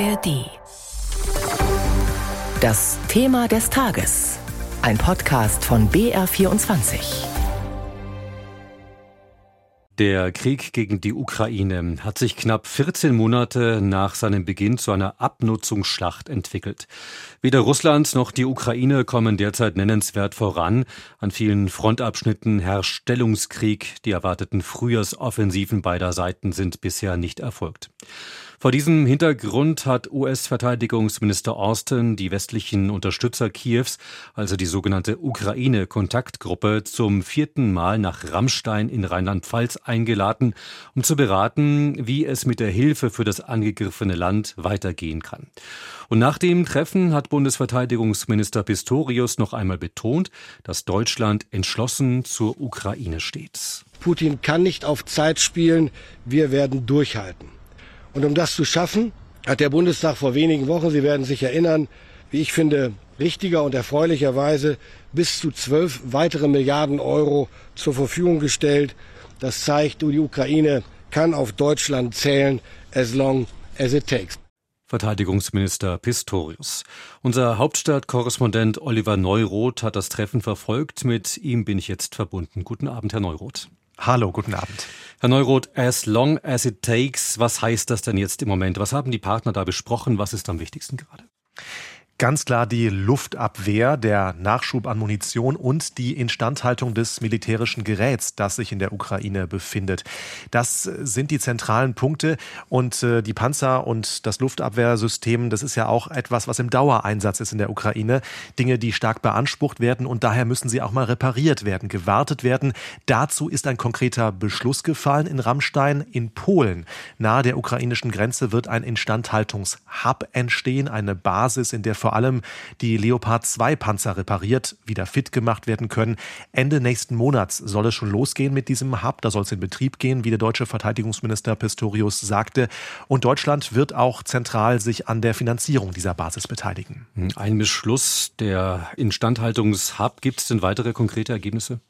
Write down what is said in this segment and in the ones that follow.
ARD. Das Thema des Tages. Ein Podcast von BR24. Der Krieg gegen die Ukraine hat sich knapp 14 Monate nach seinem Beginn zu einer Abnutzungsschlacht entwickelt. Weder Russland noch die Ukraine kommen derzeit nennenswert voran. An vielen Frontabschnitten herrscht Stellungskrieg. Die erwarteten Frühjahrsoffensiven beider Seiten sind bisher nicht erfolgt. Vor diesem Hintergrund hat US-Verteidigungsminister Austin die westlichen Unterstützer Kiews, also die sogenannte Ukraine-Kontaktgruppe, zum vierten Mal nach Rammstein in Rheinland-Pfalz eingeladen, um zu beraten, wie es mit der Hilfe für das angegriffene Land weitergehen kann. Und nach dem Treffen hat Bundesverteidigungsminister Pistorius noch einmal betont, dass Deutschland entschlossen zur Ukraine steht. Putin kann nicht auf Zeit spielen, wir werden durchhalten. Und um das zu schaffen, hat der Bundestag vor wenigen Wochen, Sie werden sich erinnern, wie ich finde, richtiger und erfreulicherweise bis zu zwölf weitere Milliarden Euro zur Verfügung gestellt. Das zeigt, die Ukraine kann auf Deutschland zählen, as long as it takes. Verteidigungsminister Pistorius. Unser Hauptstadtkorrespondent Oliver Neuroth hat das Treffen verfolgt. Mit ihm bin ich jetzt verbunden. Guten Abend, Herr Neuroth. Hallo, guten Abend. Herr Neuroth, as long as it takes, was heißt das denn jetzt im Moment? Was haben die Partner da besprochen? Was ist am wichtigsten gerade? Ganz klar die Luftabwehr, der Nachschub an Munition und die Instandhaltung des militärischen Geräts, das sich in der Ukraine befindet. Das sind die zentralen Punkte und äh, die Panzer und das Luftabwehrsystem, das ist ja auch etwas, was im Dauereinsatz ist in der Ukraine. Dinge, die stark beansprucht werden und daher müssen sie auch mal repariert werden, gewartet werden. Dazu ist ein konkreter Beschluss gefallen in Rammstein in Polen. Nahe der ukrainischen Grenze wird ein Instandhaltungshub entstehen, eine Basis, in der vor allem die Leopard 2 Panzer repariert, wieder fit gemacht werden können. Ende nächsten Monats soll es schon losgehen mit diesem Hub. Da soll es in Betrieb gehen, wie der deutsche Verteidigungsminister Pistorius sagte. Und Deutschland wird auch zentral sich an der Finanzierung dieser Basis beteiligen. Ein Beschluss der Instandhaltungshub. Gibt es denn weitere konkrete Ergebnisse?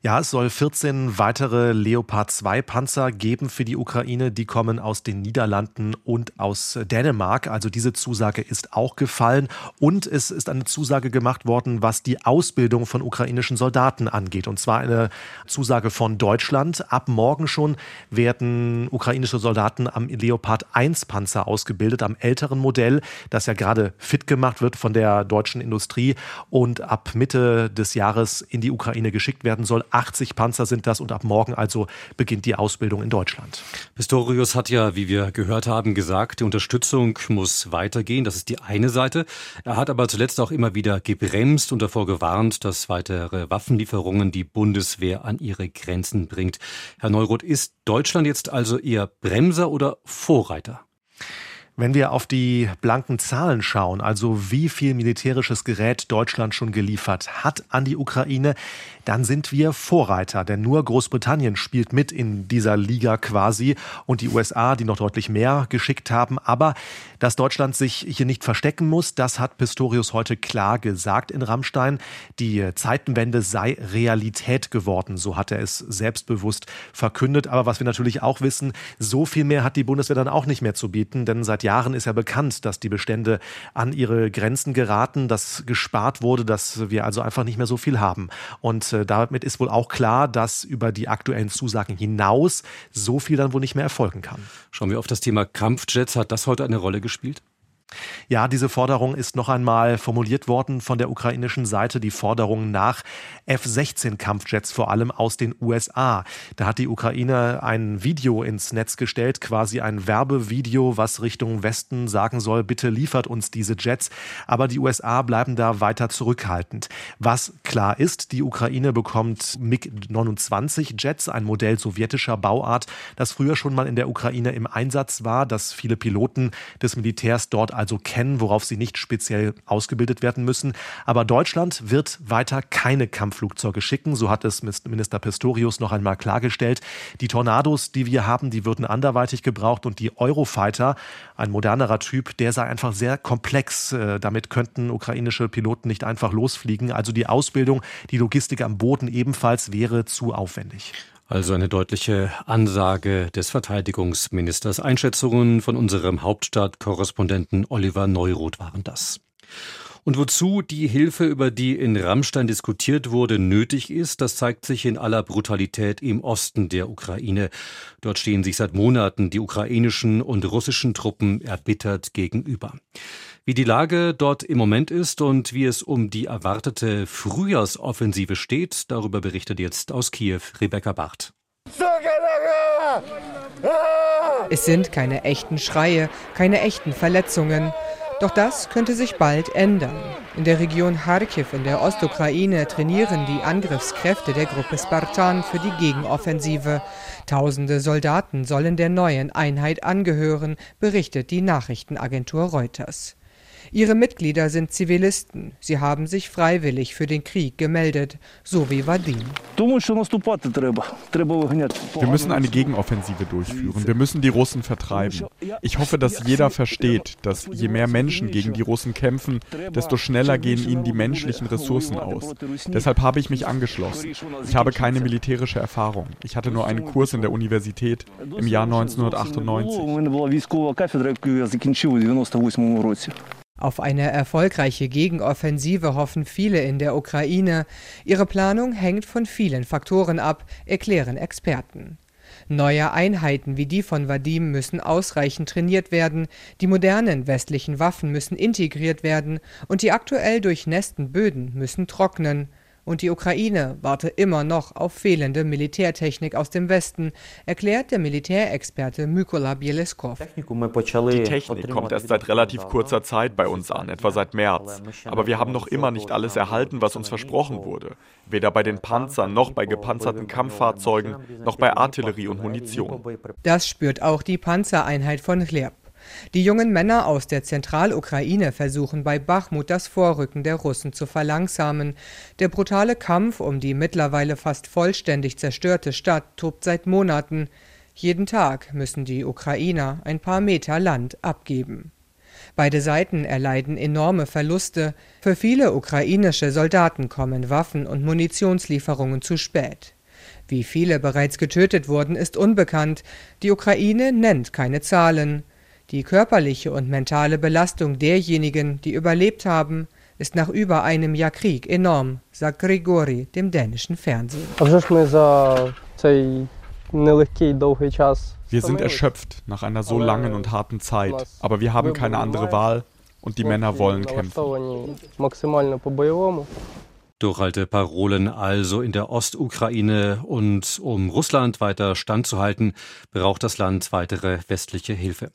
Ja, es soll 14 weitere Leopard 2 Panzer geben für die Ukraine. Die kommen aus den Niederlanden und aus Dänemark. Also diese Zusage ist auch gefallen. Und es ist eine Zusage gemacht worden, was die Ausbildung von ukrainischen Soldaten angeht. Und zwar eine Zusage von Deutschland. Ab morgen schon werden ukrainische Soldaten am Leopard 1 Panzer ausgebildet, am älteren Modell, das ja gerade fit gemacht wird von der deutschen Industrie und ab Mitte des Jahres in die Ukraine geschickt werden soll. 80 Panzer sind das und ab morgen also beginnt die Ausbildung in Deutschland. Pistorius hat ja, wie wir gehört haben, gesagt, die Unterstützung muss weitergehen. Das ist die eine Seite. Er hat aber zuletzt auch immer wieder gebremst und davor gewarnt, dass weitere Waffenlieferungen die Bundeswehr an ihre Grenzen bringt. Herr Neuroth, ist Deutschland jetzt also eher Bremser oder Vorreiter? Wenn wir auf die blanken Zahlen schauen, also wie viel militärisches Gerät Deutschland schon geliefert hat an die Ukraine, dann sind wir Vorreiter. Denn nur Großbritannien spielt mit in dieser Liga quasi und die USA, die noch deutlich mehr geschickt haben. Aber dass Deutschland sich hier nicht verstecken muss, das hat Pistorius heute klar gesagt in Rammstein. Die Zeitenwende sei Realität geworden, so hat er es selbstbewusst verkündet. Aber was wir natürlich auch wissen, so viel mehr hat die Bundeswehr dann auch nicht mehr zu bieten, denn seit Jahren ist ja bekannt, dass die Bestände an ihre Grenzen geraten, dass gespart wurde, dass wir also einfach nicht mehr so viel haben. Und äh, damit ist wohl auch klar, dass über die aktuellen Zusagen hinaus so viel dann wohl nicht mehr erfolgen kann. Schauen wir auf das Thema Kampfjets. Hat das heute eine Rolle gespielt? Ja, diese Forderung ist noch einmal formuliert worden von der ukrainischen Seite, die Forderung nach F-16-Kampfjets, vor allem aus den USA. Da hat die Ukraine ein Video ins Netz gestellt, quasi ein Werbevideo, was Richtung Westen sagen soll, bitte liefert uns diese Jets. Aber die USA bleiben da weiter zurückhaltend. Was klar ist, die Ukraine bekommt MiG-29 Jets, ein Modell sowjetischer Bauart, das früher schon mal in der Ukraine im Einsatz war, das viele Piloten des Militärs dort also kennen, worauf sie nicht speziell ausgebildet werden müssen. Aber Deutschland wird weiter keine Kampfflugzeuge schicken, so hat es Minister Pistorius noch einmal klargestellt. Die Tornados, die wir haben, die würden anderweitig gebraucht und die Eurofighter, ein modernerer Typ, der sei einfach sehr komplex. Äh, damit könnten ukrainische Piloten nicht einfach losfliegen. Also die Ausbildung, die Logistik am Boden ebenfalls wäre zu aufwendig. Also eine deutliche Ansage des Verteidigungsministers. Einschätzungen von unserem Hauptstadtkorrespondenten Oliver Neuroth waren das. Und wozu die Hilfe, über die in Rammstein diskutiert wurde, nötig ist, das zeigt sich in aller Brutalität im Osten der Ukraine. Dort stehen sich seit Monaten die ukrainischen und russischen Truppen erbittert gegenüber. Wie die Lage dort im Moment ist und wie es um die erwartete Frühjahrsoffensive steht, darüber berichtet jetzt aus Kiew Rebecca Barth. Es sind keine echten Schreie, keine echten Verletzungen. Doch das könnte sich bald ändern. In der Region Kharkiv in der Ostukraine trainieren die Angriffskräfte der Gruppe Spartan für die Gegenoffensive. Tausende Soldaten sollen der neuen Einheit angehören, berichtet die Nachrichtenagentur Reuters. Ihre Mitglieder sind Zivilisten. Sie haben sich freiwillig für den Krieg gemeldet, so wie Vadim. Wir müssen eine Gegenoffensive durchführen. Wir müssen die Russen vertreiben. Ich hoffe, dass jeder versteht, dass je mehr Menschen gegen die Russen kämpfen, desto schneller gehen ihnen die menschlichen Ressourcen aus. Deshalb habe ich mich angeschlossen. Ich habe keine militärische Erfahrung. Ich hatte nur einen Kurs in der Universität im Jahr 1998. Auf eine erfolgreiche Gegenoffensive hoffen viele in der Ukraine. Ihre Planung hängt von vielen Faktoren ab, erklären Experten. Neue Einheiten wie die von Vadim müssen ausreichend trainiert werden, die modernen westlichen Waffen müssen integriert werden und die aktuell durchnässten Böden müssen trocknen. Und die Ukraine warte immer noch auf fehlende Militärtechnik aus dem Westen, erklärt der Militärexperte Mykola Bieleskov. Die Technik kommt erst seit relativ kurzer Zeit bei uns an, etwa seit März. Aber wir haben noch immer nicht alles erhalten, was uns versprochen wurde. Weder bei den Panzern noch bei gepanzerten Kampffahrzeugen noch bei Artillerie und Munition. Das spürt auch die Panzereinheit von Chleb. Die jungen Männer aus der Zentralukraine versuchen bei Bachmut das Vorrücken der Russen zu verlangsamen. Der brutale Kampf um die mittlerweile fast vollständig zerstörte Stadt tobt seit Monaten. Jeden Tag müssen die Ukrainer ein paar Meter Land abgeben. Beide Seiten erleiden enorme Verluste. Für viele ukrainische Soldaten kommen Waffen und Munitionslieferungen zu spät. Wie viele bereits getötet wurden, ist unbekannt. Die Ukraine nennt keine Zahlen. Die körperliche und mentale Belastung derjenigen, die überlebt haben, ist nach über einem Jahr Krieg enorm, sagt Grigori dem dänischen Fernsehen. Wir sind erschöpft nach einer so langen und harten Zeit, aber wir haben keine andere Wahl und die Männer wollen kämpfen. Durchhalteparolen also in der Ostukraine und um Russland weiter standzuhalten, braucht das Land weitere westliche Hilfe.